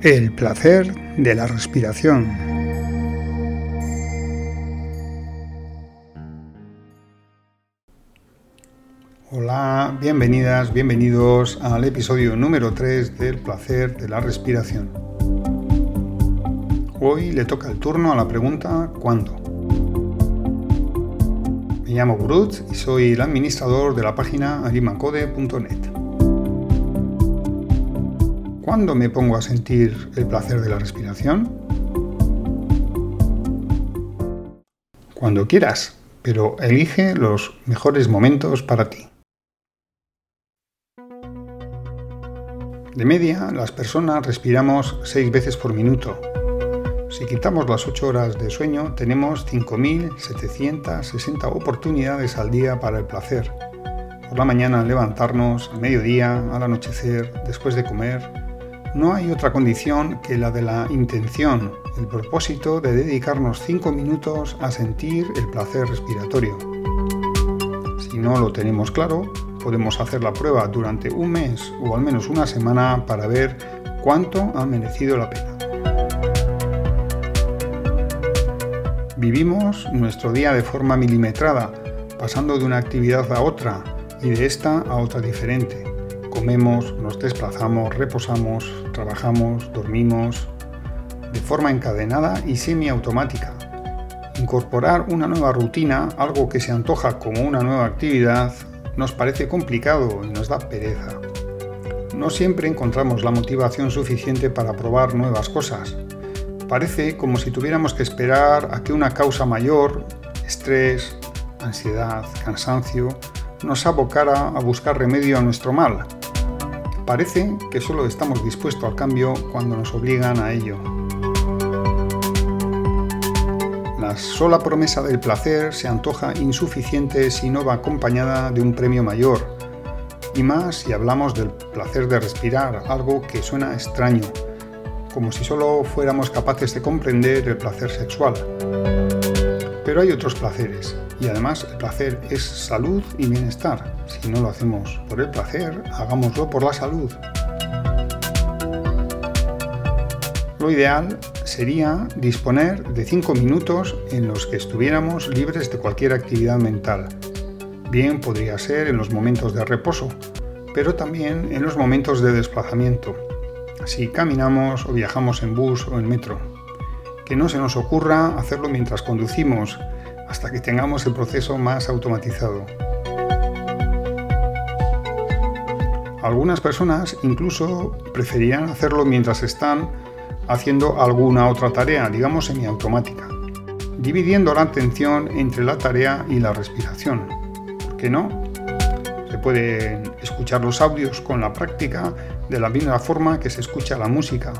El placer de la respiración. Hola, bienvenidas, bienvenidos al episodio número 3 del placer de la respiración. Hoy le toca el turno a la pregunta ¿cuándo? Me llamo Brut y soy el administrador de la página arimacode.net. ¿Cuándo me pongo a sentir el placer de la respiración? Cuando quieras, pero elige los mejores momentos para ti. De media, las personas respiramos 6 veces por minuto. Si quitamos las 8 horas de sueño, tenemos 5.760 oportunidades al día para el placer. Por la mañana levantarnos, al mediodía, al anochecer, después de comer, no hay otra condición que la de la intención, el propósito de dedicarnos 5 minutos a sentir el placer respiratorio. Si no lo tenemos claro, podemos hacer la prueba durante un mes o al menos una semana para ver cuánto ha merecido la pena. Vivimos nuestro día de forma milimetrada, pasando de una actividad a otra y de esta a otra diferente comemos, nos desplazamos, reposamos, trabajamos, dormimos, de forma encadenada y semiautomática. Incorporar una nueva rutina, algo que se antoja como una nueva actividad, nos parece complicado y nos da pereza. No siempre encontramos la motivación suficiente para probar nuevas cosas. Parece como si tuviéramos que esperar a que una causa mayor, estrés, ansiedad, cansancio, nos abocara a buscar remedio a nuestro mal, Parece que solo estamos dispuestos al cambio cuando nos obligan a ello. Sola promesa del placer se antoja insuficiente si no va acompañada de un premio mayor, y más si hablamos del placer de respirar, algo que suena extraño, como si solo fuéramos capaces de comprender el placer sexual. Pero hay otros placeres, y además el placer es salud y bienestar. Si no lo hacemos por el placer, hagámoslo por la salud. Lo ideal sería disponer de 5 minutos en los que estuviéramos libres de cualquier actividad mental. Bien podría ser en los momentos de reposo, pero también en los momentos de desplazamiento, si caminamos o viajamos en bus o en metro que no se nos ocurra hacerlo mientras conducimos, hasta que tengamos el proceso más automatizado. Algunas personas incluso preferirán hacerlo mientras están haciendo alguna otra tarea, digamos semiautomática, dividiendo la atención entre la tarea y la respiración. ¿Por qué no? Se pueden escuchar los audios con la práctica de la misma forma que se escucha la música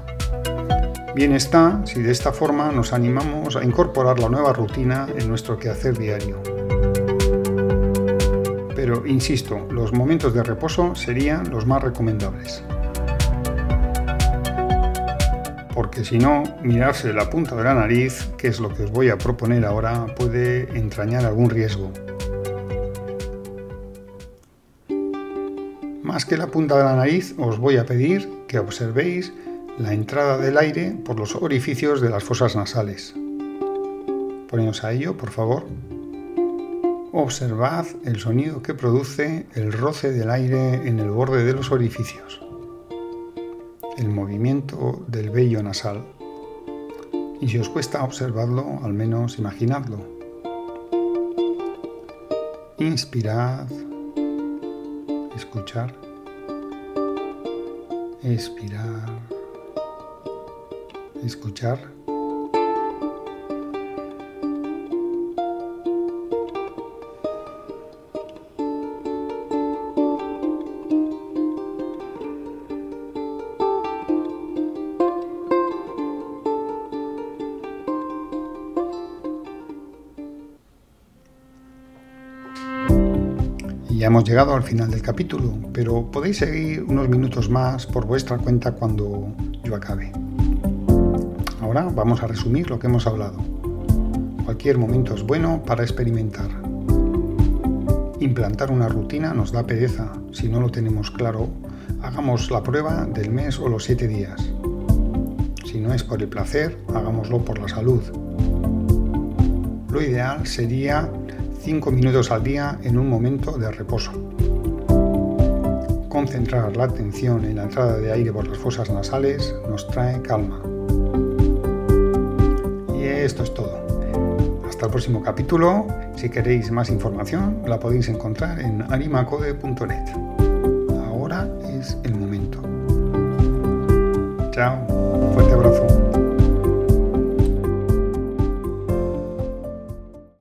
Bien está si de esta forma nos animamos a incorporar la nueva rutina en nuestro quehacer diario. Pero, insisto, los momentos de reposo serían los más recomendables. Porque si no, mirarse la punta de la nariz, que es lo que os voy a proponer ahora, puede entrañar algún riesgo. Más que la punta de la nariz, os voy a pedir que observéis la entrada del aire por los orificios de las fosas nasales. Poneos a ello, por favor. Observad el sonido que produce el roce del aire en el borde de los orificios, el movimiento del vello nasal. Y si os cuesta observarlo, al menos imaginadlo. Inspirad, escuchar, expirar escuchar. Hemos llegado al final del capítulo, pero podéis seguir unos minutos más por vuestra cuenta cuando yo acabe. Ahora vamos a resumir lo que hemos hablado. Cualquier momento es bueno para experimentar. Implantar una rutina nos da pereza. Si no lo tenemos claro, hagamos la prueba del mes o los siete días. Si no es por el placer, hagámoslo por la salud. Lo ideal sería 5 minutos al día en un momento de reposo. Concentrar la atención en la entrada de aire por las fosas nasales nos trae calma. Y esto es todo. Hasta el próximo capítulo. Si queréis más información, la podéis encontrar en animacode.net. Ahora es el momento. Chao.